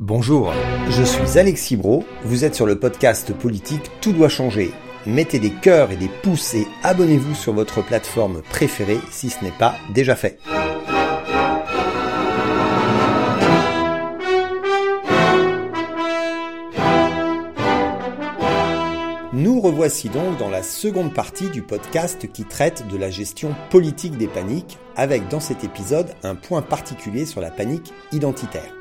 Bonjour, je suis Alexis Bro, vous êtes sur le podcast politique Tout doit changer. Mettez des cœurs et des pouces et abonnez-vous sur votre plateforme préférée si ce n'est pas déjà fait. Nous revoici donc dans la seconde partie du podcast qui traite de la gestion politique des paniques, avec dans cet épisode un point particulier sur la panique identitaire.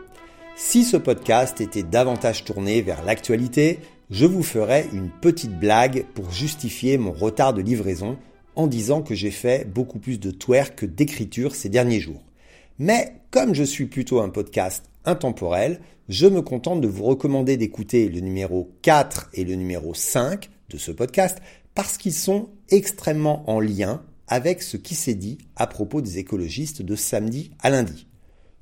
Si ce podcast était davantage tourné vers l'actualité, je vous ferais une petite blague pour justifier mon retard de livraison en disant que j'ai fait beaucoup plus de twerk que d'écriture ces derniers jours. Mais comme je suis plutôt un podcast intemporel, je me contente de vous recommander d'écouter le numéro 4 et le numéro 5 de ce podcast parce qu'ils sont extrêmement en lien avec ce qui s'est dit à propos des écologistes de samedi à lundi.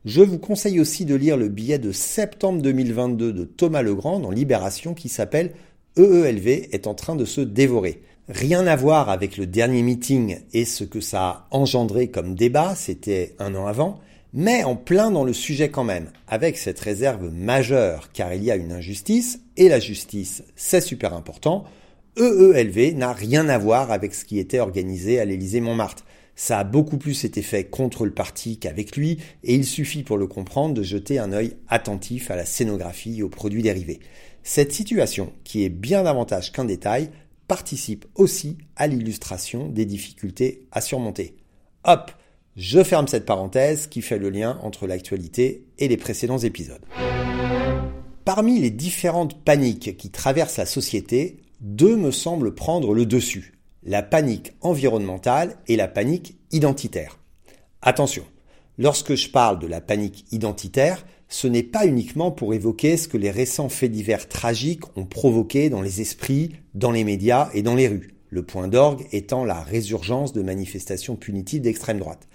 Je vous conseille aussi de lire le billet de septembre 2022 de Thomas Legrand dans Libération qui s'appelle EELV est en train de se dévorer. Rien à voir avec le dernier meeting et ce que ça a engendré comme débat, c'était un an avant, mais en plein dans le sujet quand même, avec cette réserve majeure car il y a une injustice, et la justice c'est super important, EELV n'a rien à voir avec ce qui était organisé à l'Élysée Montmartre. Ça a beaucoup plus été fait contre le parti qu'avec lui, et il suffit pour le comprendre de jeter un œil attentif à la scénographie et aux produits dérivés. Cette situation, qui est bien davantage qu'un détail, participe aussi à l'illustration des difficultés à surmonter. Hop, je ferme cette parenthèse qui fait le lien entre l'actualité et les précédents épisodes. Parmi les différentes paniques qui traversent la société, deux me semblent prendre le dessus la panique environnementale et la panique identitaire. Attention, lorsque je parle de la panique identitaire, ce n'est pas uniquement pour évoquer ce que les récents faits divers tragiques ont provoqué dans les esprits, dans les médias et dans les rues, le point d'orgue étant la résurgence de manifestations punitives d'extrême droite.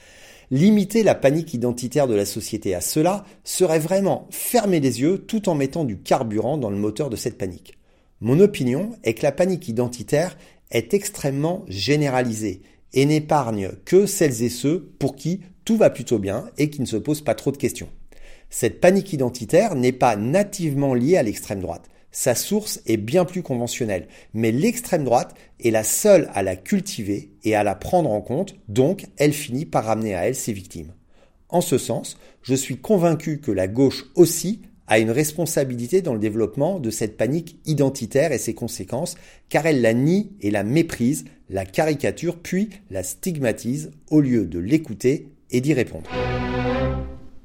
Limiter la panique identitaire de la société à cela serait vraiment fermer les yeux tout en mettant du carburant dans le moteur de cette panique. Mon opinion est que la panique identitaire est extrêmement généralisée et n'épargne que celles et ceux pour qui tout va plutôt bien et qui ne se posent pas trop de questions. Cette panique identitaire n'est pas nativement liée à l'extrême droite. Sa source est bien plus conventionnelle, mais l'extrême droite est la seule à la cultiver et à la prendre en compte, donc elle finit par ramener à elle ses victimes. En ce sens, je suis convaincu que la gauche aussi a une responsabilité dans le développement de cette panique identitaire et ses conséquences, car elle la nie et la méprise, la caricature, puis la stigmatise au lieu de l'écouter et d'y répondre.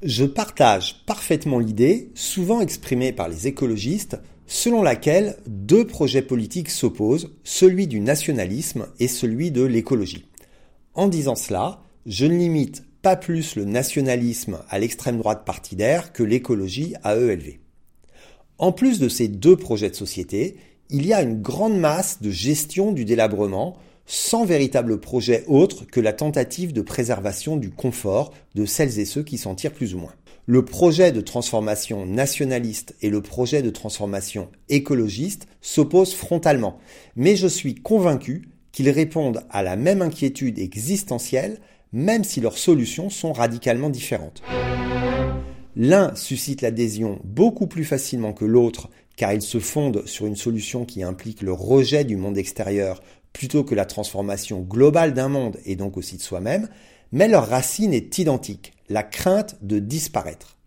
Je partage parfaitement l'idée, souvent exprimée par les écologistes, selon laquelle deux projets politiques s'opposent, celui du nationalisme et celui de l'écologie. En disant cela, je ne limite plus le nationalisme à l'extrême droite partidaire que l'écologie à ELV. En plus de ces deux projets de société, il y a une grande masse de gestion du délabrement sans véritable projet autre que la tentative de préservation du confort de celles et ceux qui s'en tirent plus ou moins. Le projet de transformation nationaliste et le projet de transformation écologiste s'opposent frontalement, mais je suis convaincu qu'ils répondent à la même inquiétude existentielle même si leurs solutions sont radicalement différentes. L'un suscite l'adhésion beaucoup plus facilement que l'autre car il se fonde sur une solution qui implique le rejet du monde extérieur plutôt que la transformation globale d'un monde et donc aussi de soi-même, mais leur racine est identique, la crainte de disparaître.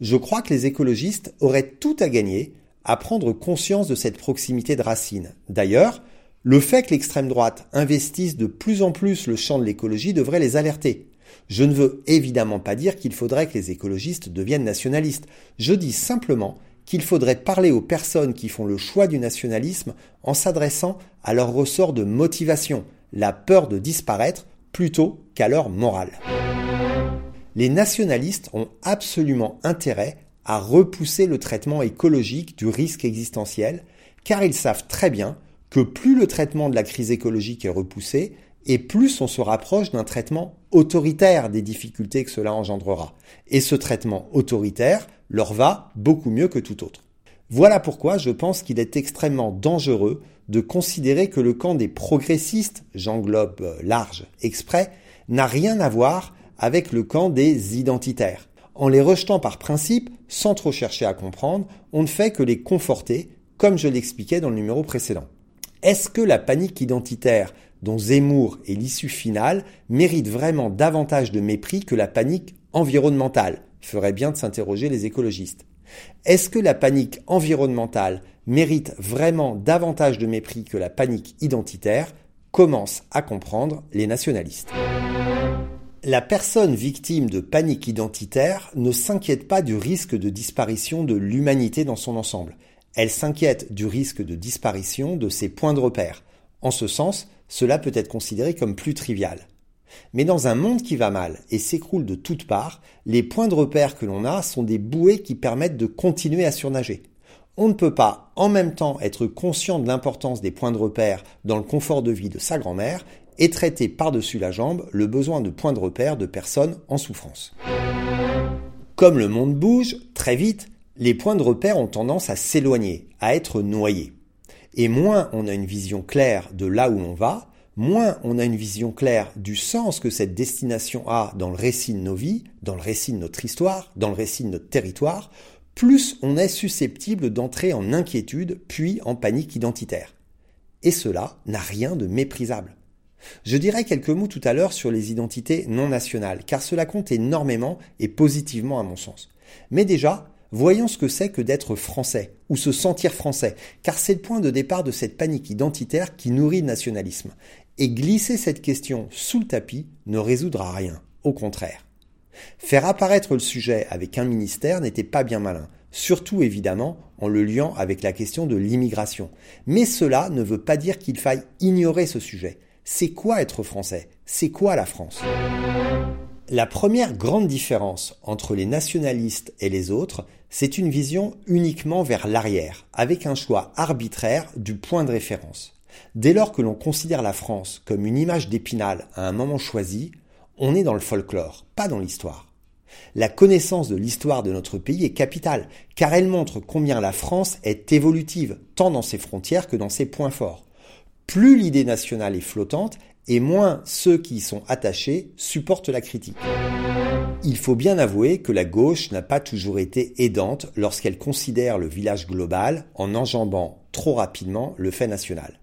Je crois que les écologistes auraient tout à gagner à prendre conscience de cette proximité de racines. D'ailleurs, le fait que l'extrême droite investisse de plus en plus le champ de l'écologie devrait les alerter. Je ne veux évidemment pas dire qu'il faudrait que les écologistes deviennent nationalistes. Je dis simplement qu'il faudrait parler aux personnes qui font le choix du nationalisme en s'adressant à leur ressort de motivation, la peur de disparaître, plutôt qu'à leur morale. Les nationalistes ont absolument intérêt à repousser le traitement écologique du risque existentiel, car ils savent très bien que plus le traitement de la crise écologique est repoussé, et plus on se rapproche d'un traitement autoritaire des difficultés que cela engendrera. Et ce traitement autoritaire leur va beaucoup mieux que tout autre. Voilà pourquoi je pense qu'il est extrêmement dangereux de considérer que le camp des progressistes, j'englobe large exprès, n'a rien à voir avec le camp des identitaires. En les rejetant par principe, sans trop chercher à comprendre, on ne fait que les conforter, comme je l'expliquais dans le numéro précédent. Est-ce que la panique identitaire dont Zemmour est l'issue finale mérite vraiment davantage de mépris que la panique environnementale? Ferait bien de s'interroger les écologistes. Est-ce que la panique environnementale mérite vraiment davantage de mépris que la panique identitaire? Commence à comprendre les nationalistes. La personne victime de panique identitaire ne s'inquiète pas du risque de disparition de l'humanité dans son ensemble. Elle s'inquiète du risque de disparition de ses points de repère. En ce sens, cela peut être considéré comme plus trivial. Mais dans un monde qui va mal et s'écroule de toutes parts, les points de repère que l'on a sont des bouées qui permettent de continuer à surnager. On ne peut pas en même temps être conscient de l'importance des points de repère dans le confort de vie de sa grand-mère et traiter par-dessus la jambe le besoin de points de repère de personnes en souffrance. Comme le monde bouge, très vite, les points de repère ont tendance à s'éloigner, à être noyés. Et moins on a une vision claire de là où l'on va, moins on a une vision claire du sens que cette destination a dans le récit de nos vies, dans le récit de notre histoire, dans le récit de notre territoire, plus on est susceptible d'entrer en inquiétude puis en panique identitaire. Et cela n'a rien de méprisable. Je dirais quelques mots tout à l'heure sur les identités non nationales, car cela compte énormément et positivement à mon sens. Mais déjà, voyons ce que c'est que d'être français, ou se sentir français, car c'est le point de départ de cette panique identitaire qui nourrit le nationalisme. Et glisser cette question sous le tapis ne résoudra rien, au contraire. Faire apparaître le sujet avec un ministère n'était pas bien malin, surtout évidemment en le liant avec la question de l'immigration. Mais cela ne veut pas dire qu'il faille ignorer ce sujet. C'est quoi être français? C'est quoi la France? La première grande différence entre les nationalistes et les autres, c'est une vision uniquement vers l'arrière, avec un choix arbitraire du point de référence. Dès lors que l'on considère la France comme une image d'épinal à un moment choisi, on est dans le folklore, pas dans l'histoire. La connaissance de l'histoire de notre pays est capitale, car elle montre combien la France est évolutive, tant dans ses frontières que dans ses points forts plus l'idée nationale est flottante, et moins ceux qui y sont attachés supportent la critique. Il faut bien avouer que la gauche n'a pas toujours été aidante lorsqu'elle considère le village global en enjambant trop rapidement le fait national.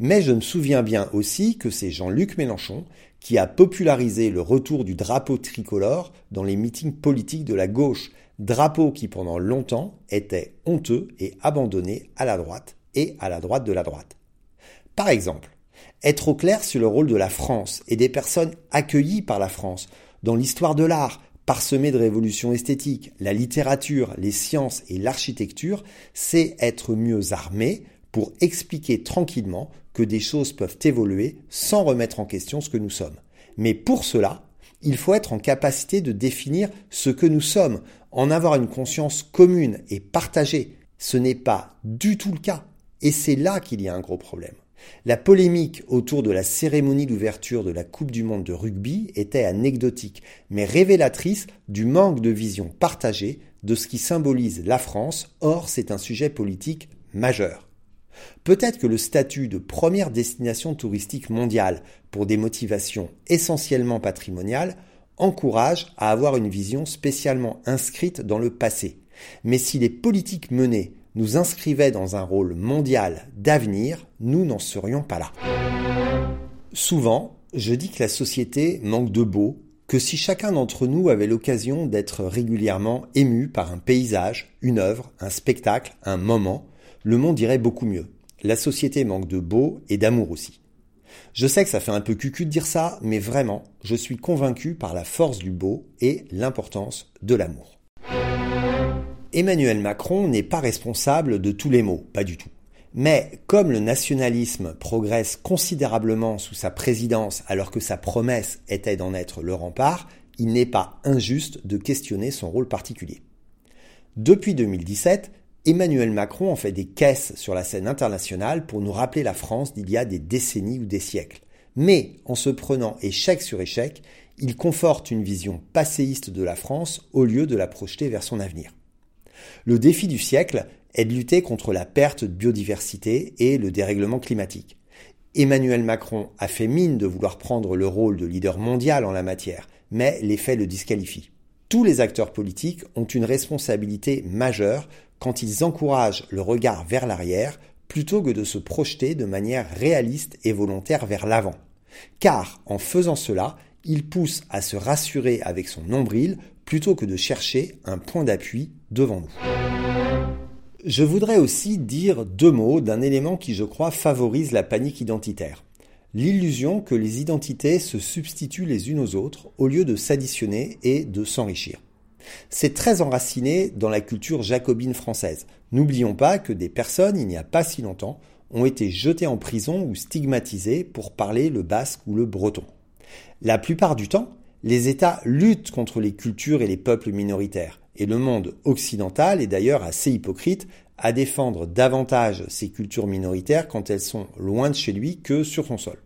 Mais je me souviens bien aussi que c'est Jean-Luc Mélenchon qui a popularisé le retour du drapeau tricolore dans les meetings politiques de la gauche, drapeau qui pendant longtemps était honteux et abandonné à la droite et à la droite de la droite. Par exemple, être au clair sur le rôle de la France et des personnes accueillies par la France dans l'histoire de l'art, parsemée de révolutions esthétiques, la littérature, les sciences et l'architecture, c'est être mieux armé pour expliquer tranquillement que des choses peuvent évoluer sans remettre en question ce que nous sommes. Mais pour cela, il faut être en capacité de définir ce que nous sommes, en avoir une conscience commune et partagée. Ce n'est pas du tout le cas. Et c'est là qu'il y a un gros problème. La polémique autour de la cérémonie d'ouverture de la Coupe du Monde de rugby était anecdotique, mais révélatrice du manque de vision partagée de ce qui symbolise la France, or c'est un sujet politique majeur. Peut-être que le statut de première destination touristique mondiale pour des motivations essentiellement patrimoniales encourage à avoir une vision spécialement inscrite dans le passé. Mais si les politiques menées nous inscrivait dans un rôle mondial d'avenir, nous n'en serions pas là. Souvent, je dis que la société manque de beau, que si chacun d'entre nous avait l'occasion d'être régulièrement ému par un paysage, une œuvre, un spectacle, un moment, le monde irait beaucoup mieux. La société manque de beau et d'amour aussi. Je sais que ça fait un peu cucu de dire ça, mais vraiment, je suis convaincu par la force du beau et l'importance de l'amour. Emmanuel Macron n'est pas responsable de tous les maux, pas du tout. Mais comme le nationalisme progresse considérablement sous sa présidence alors que sa promesse était d'en être le rempart, il n'est pas injuste de questionner son rôle particulier. Depuis 2017, Emmanuel Macron en fait des caisses sur la scène internationale pour nous rappeler la France d'il y a des décennies ou des siècles. Mais en se prenant échec sur échec, il conforte une vision passéiste de la France au lieu de la projeter vers son avenir. Le défi du siècle est de lutter contre la perte de biodiversité et le dérèglement climatique. Emmanuel Macron a fait mine de vouloir prendre le rôle de leader mondial en la matière, mais les faits le disqualifient. Tous les acteurs politiques ont une responsabilité majeure quand ils encouragent le regard vers l'arrière plutôt que de se projeter de manière réaliste et volontaire vers l'avant. Car en faisant cela, ils poussent à se rassurer avec son nombril plutôt que de chercher un point d'appui devant nous. Je voudrais aussi dire deux mots d'un élément qui je crois favorise la panique identitaire. L'illusion que les identités se substituent les unes aux autres au lieu de s'additionner et de s'enrichir. C'est très enraciné dans la culture jacobine française. N'oublions pas que des personnes, il n'y a pas si longtemps, ont été jetées en prison ou stigmatisées pour parler le basque ou le breton. La plupart du temps, les États luttent contre les cultures et les peuples minoritaires. Et le monde occidental est d'ailleurs assez hypocrite à défendre davantage ces cultures minoritaires quand elles sont loin de chez lui que sur son sol.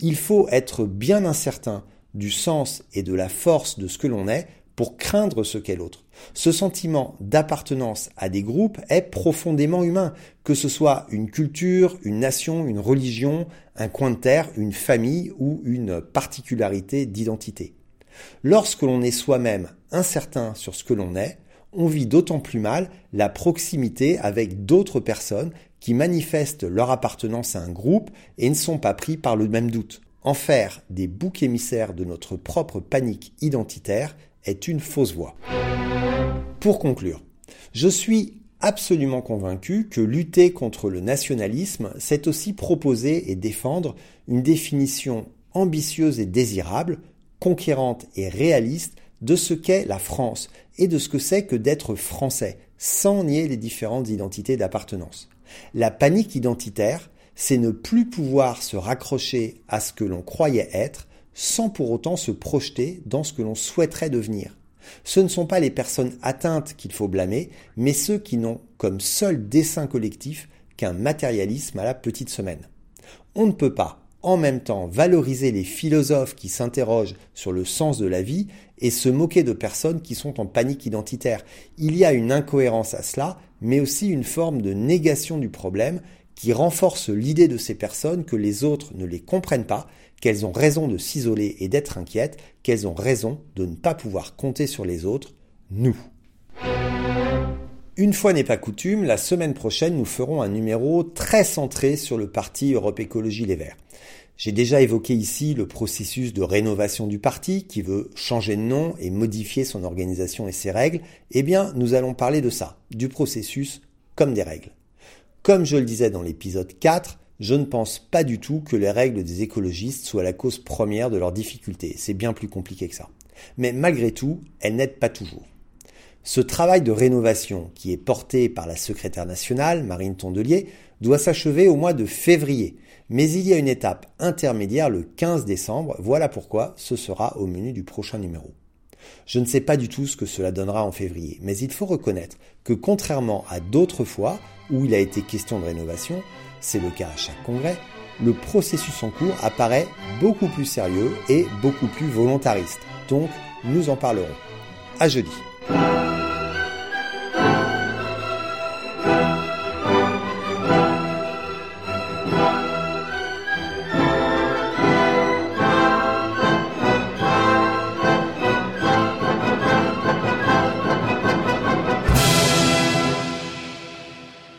Il faut être bien incertain du sens et de la force de ce que l'on est pour craindre ce qu'est l'autre. Ce sentiment d'appartenance à des groupes est profondément humain, que ce soit une culture, une nation, une religion, un coin de terre, une famille ou une particularité d'identité. Lorsque l'on est soi-même incertain sur ce que l'on est, on vit d'autant plus mal la proximité avec d'autres personnes qui manifestent leur appartenance à un groupe et ne sont pas pris par le même doute. En faire des boucs émissaires de notre propre panique identitaire est une fausse voie. Pour conclure, je suis absolument convaincu que lutter contre le nationalisme, c'est aussi proposer et défendre une définition ambitieuse et désirable conquérante et réaliste de ce qu'est la France et de ce que c'est que d'être français, sans nier les différentes identités d'appartenance. La panique identitaire, c'est ne plus pouvoir se raccrocher à ce que l'on croyait être sans pour autant se projeter dans ce que l'on souhaiterait devenir. Ce ne sont pas les personnes atteintes qu'il faut blâmer, mais ceux qui n'ont comme seul dessein collectif qu'un matérialisme à la petite semaine. On ne peut pas, en même temps valoriser les philosophes qui s'interrogent sur le sens de la vie et se moquer de personnes qui sont en panique identitaire. Il y a une incohérence à cela, mais aussi une forme de négation du problème qui renforce l'idée de ces personnes que les autres ne les comprennent pas, qu'elles ont raison de s'isoler et d'être inquiètes, qu'elles ont raison de ne pas pouvoir compter sur les autres, nous. Une fois n'est pas coutume, la semaine prochaine, nous ferons un numéro très centré sur le parti Europe Écologie Les Verts. J'ai déjà évoqué ici le processus de rénovation du parti qui veut changer de nom et modifier son organisation et ses règles. Eh bien, nous allons parler de ça, du processus comme des règles. Comme je le disais dans l'épisode 4, je ne pense pas du tout que les règles des écologistes soient la cause première de leurs difficultés. C'est bien plus compliqué que ça. Mais malgré tout, elles n'aident pas toujours. Ce travail de rénovation, qui est porté par la secrétaire nationale, Marine Tondelier, doit s'achever au mois de février. Mais il y a une étape intermédiaire le 15 décembre, voilà pourquoi ce sera au menu du prochain numéro. Je ne sais pas du tout ce que cela donnera en février, mais il faut reconnaître que contrairement à d'autres fois où il a été question de rénovation, c'est le cas à chaque congrès, le processus en cours apparaît beaucoup plus sérieux et beaucoup plus volontariste. Donc, nous en parlerons. À jeudi.